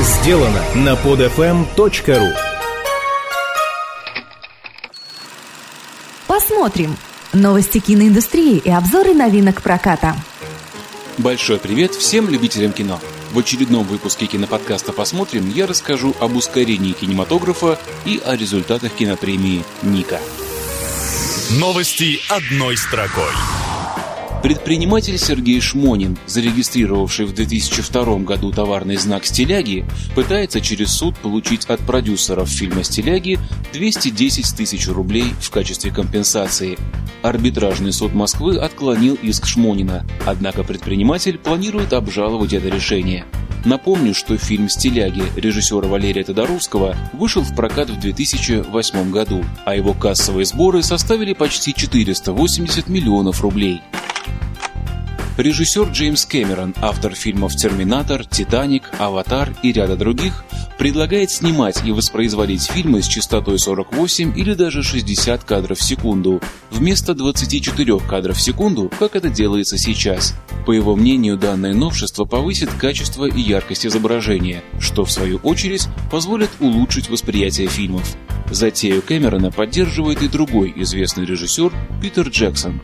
сделано на podfm.ru Посмотрим. Новости киноиндустрии и обзоры новинок проката. Большой привет всем любителям кино. В очередном выпуске киноподкаста «Посмотрим» я расскажу об ускорении кинематографа и о результатах кинопремии «Ника». Новости одной строкой. Предприниматель Сергей Шмонин, зарегистрировавший в 2002 году товарный знак «Стиляги», пытается через суд получить от продюсеров фильма «Стиляги» 210 тысяч рублей в качестве компенсации. Арбитражный суд Москвы отклонил иск Шмонина, однако предприниматель планирует обжаловать это решение. Напомню, что фильм «Стиляги» режиссера Валерия Тодоровского вышел в прокат в 2008 году, а его кассовые сборы составили почти 480 миллионов рублей. Режиссер Джеймс Кэмерон, автор фильмов «Терминатор», «Титаник», «Аватар» и ряда других, предлагает снимать и воспроизводить фильмы с частотой 48 или даже 60 кадров в секунду, вместо 24 кадров в секунду, как это делается сейчас. По его мнению, данное новшество повысит качество и яркость изображения, что в свою очередь позволит улучшить восприятие фильмов. Затею Кэмерона поддерживает и другой известный режиссер Питер Джексон.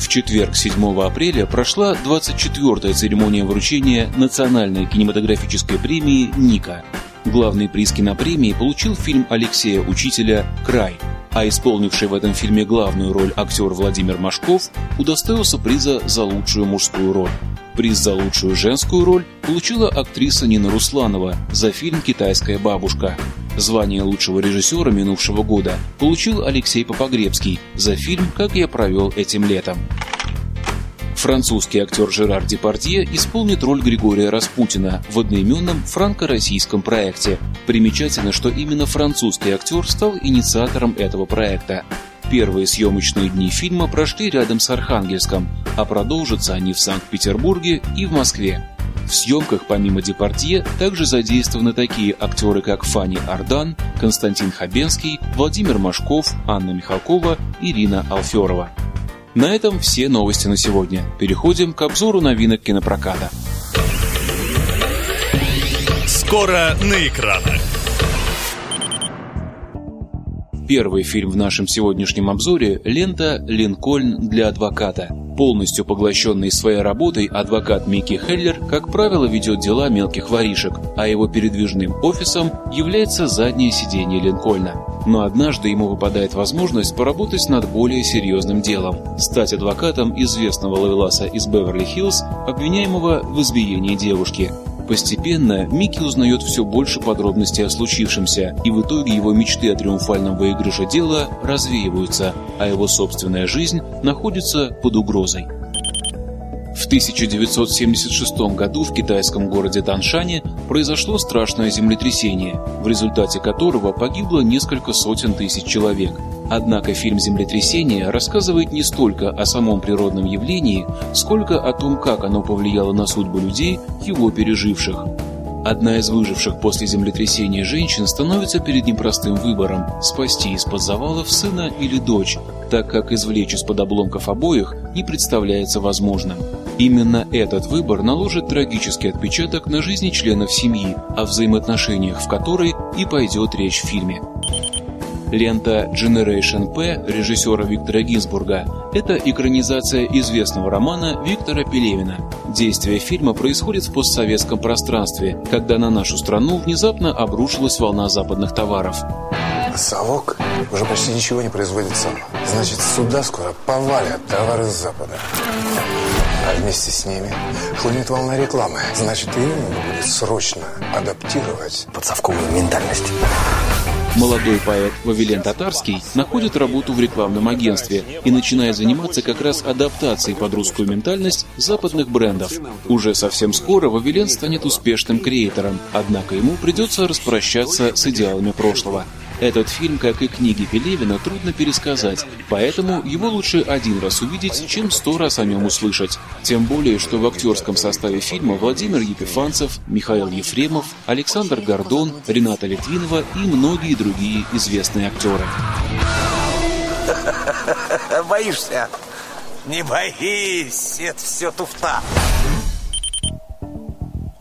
В четверг, 7 апреля, прошла 24-я церемония вручения Национальной кинематографической премии «Ника». Главный приз кинопремии получил фильм Алексея Учителя «Край», а исполнивший в этом фильме главную роль актер Владимир Машков удостоился приза за лучшую мужскую роль. Приз за лучшую женскую роль получила актриса Нина Русланова за фильм «Китайская бабушка». Звание лучшего режиссера минувшего года получил Алексей Попогребский за фильм «Как я провел этим летом». Французский актер Жерар Депардье исполнит роль Григория Распутина в одноименном франко-российском проекте. Примечательно, что именно французский актер стал инициатором этого проекта. Первые съемочные дни фильма прошли рядом с Архангельском, а продолжатся они в Санкт-Петербурге и в Москве. В съемках помимо Депардье также задействованы такие актеры, как Фанни Ардан, Константин Хабенский, Владимир Машков, Анна Михалкова, Ирина Алферова. На этом все новости на сегодня. Переходим к обзору новинок кинопроката. Скоро на экранах. Первый фильм в нашем сегодняшнем обзоре – лента «Линкольн для адвоката». Полностью поглощенный своей работой, адвокат Микки Хеллер, как правило, ведет дела мелких воришек, а его передвижным офисом является заднее сиденье Линкольна. Но однажды ему выпадает возможность поработать над более серьезным делом – стать адвокатом известного ловеласа из Беверли-Хиллз, обвиняемого в избиении девушки – Постепенно Микки узнает все больше подробностей о случившемся, и в итоге его мечты о триумфальном выигрыше дела развеиваются, а его собственная жизнь находится под угрозой. В 1976 году в китайском городе Таншане произошло страшное землетрясение, в результате которого погибло несколько сотен тысяч человек – Однако фильм «Землетрясение» рассказывает не столько о самом природном явлении, сколько о том, как оно повлияло на судьбу людей, его переживших. Одна из выживших после землетрясения женщин становится перед непростым выбором – спасти из-под завалов сына или дочь, так как извлечь из-под обломков обоих не представляется возможным. Именно этот выбор наложит трагический отпечаток на жизни членов семьи, о взаимоотношениях в которой и пойдет речь в фильме. Лента Generation P режиссера Виктора Гинзбурга – это экранизация известного романа Виктора Пелевина. Действие фильма происходит в постсоветском пространстве, когда на нашу страну внезапно обрушилась волна западных товаров. Совок уже почти ничего не производит сам. Значит, сюда скоро повалят товары с Запада. А вместе с ними хлынет волна рекламы. Значит, и надо будет срочно адаптировать под совковую ментальность. Молодой поэт Вавилен Татарский находит работу в рекламном агентстве и начинает заниматься как раз адаптацией под русскую ментальность западных брендов. Уже совсем скоро Вавилен станет успешным креатором, однако ему придется распрощаться с идеалами прошлого. Этот фильм, как и книги Пелевина, трудно пересказать, поэтому его лучше один раз увидеть, чем сто раз о нем услышать. Тем более, что в актерском составе фильма Владимир Епифанцев, Михаил Ефремов, Александр Гордон, Рената Литвинова и многие другие известные актеры. Боишься? Не боись, это все туфта.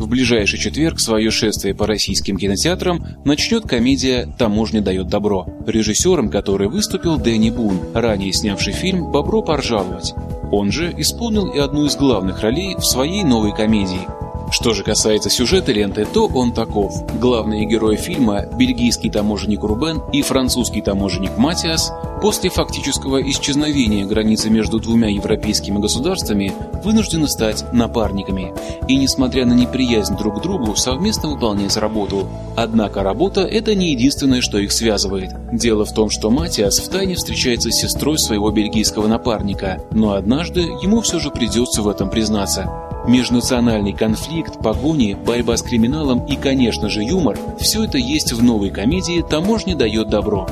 Ближайший четверг свое шествие по российским кинотеатрам начнет комедия «Таможня дает добро», режиссером которой выступил Дэнни Бун, ранее снявший фильм «Бобро поржаловать». Он же исполнил и одну из главных ролей в своей новой комедии – что же касается сюжета ленты, то он таков. Главные герои фильма, бельгийский таможенник Рубен и французский таможенник Матиас, после фактического исчезновения границы между двумя европейскими государствами, вынуждены стать напарниками. И несмотря на неприязнь друг к другу, совместно выполнять работу. Однако работа – это не единственное, что их связывает. Дело в том, что Матиас втайне встречается с сестрой своего бельгийского напарника, но однажды ему все же придется в этом признаться. Межнациональный конфликт, погони, борьба с криминалом и, конечно же, юмор – все это есть в новой комедии «Таможня дает добро».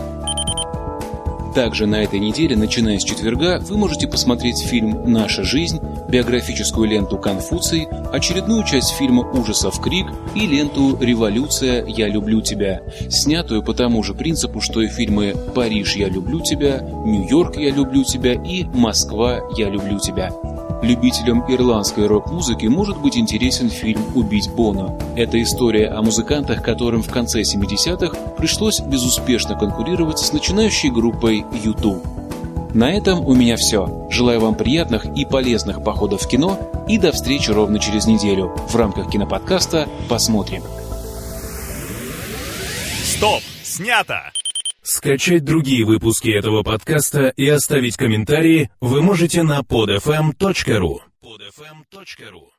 Также на этой неделе, начиная с четверга, вы можете посмотреть фильм «Наша жизнь», биографическую ленту «Конфуций», очередную часть фильма ужасов «Крик» и ленту «Революция. Я люблю тебя», снятую по тому же принципу, что и фильмы «Париж. Я люблю тебя», «Нью-Йорк. Я люблю тебя» и «Москва. Я люблю тебя». Любителям ирландской рок-музыки может быть интересен фильм «Убить Бона». Это история о музыкантах, которым в конце 70-х пришлось безуспешно конкурировать с начинающей группой YouTube. На этом у меня все. Желаю вам приятных и полезных походов в кино и до встречи ровно через неделю в рамках киноподкаста «Посмотрим». Стоп! Снято! Скачать другие выпуски этого подкаста и оставить комментарии вы можете на podfm.ru. podfm.ru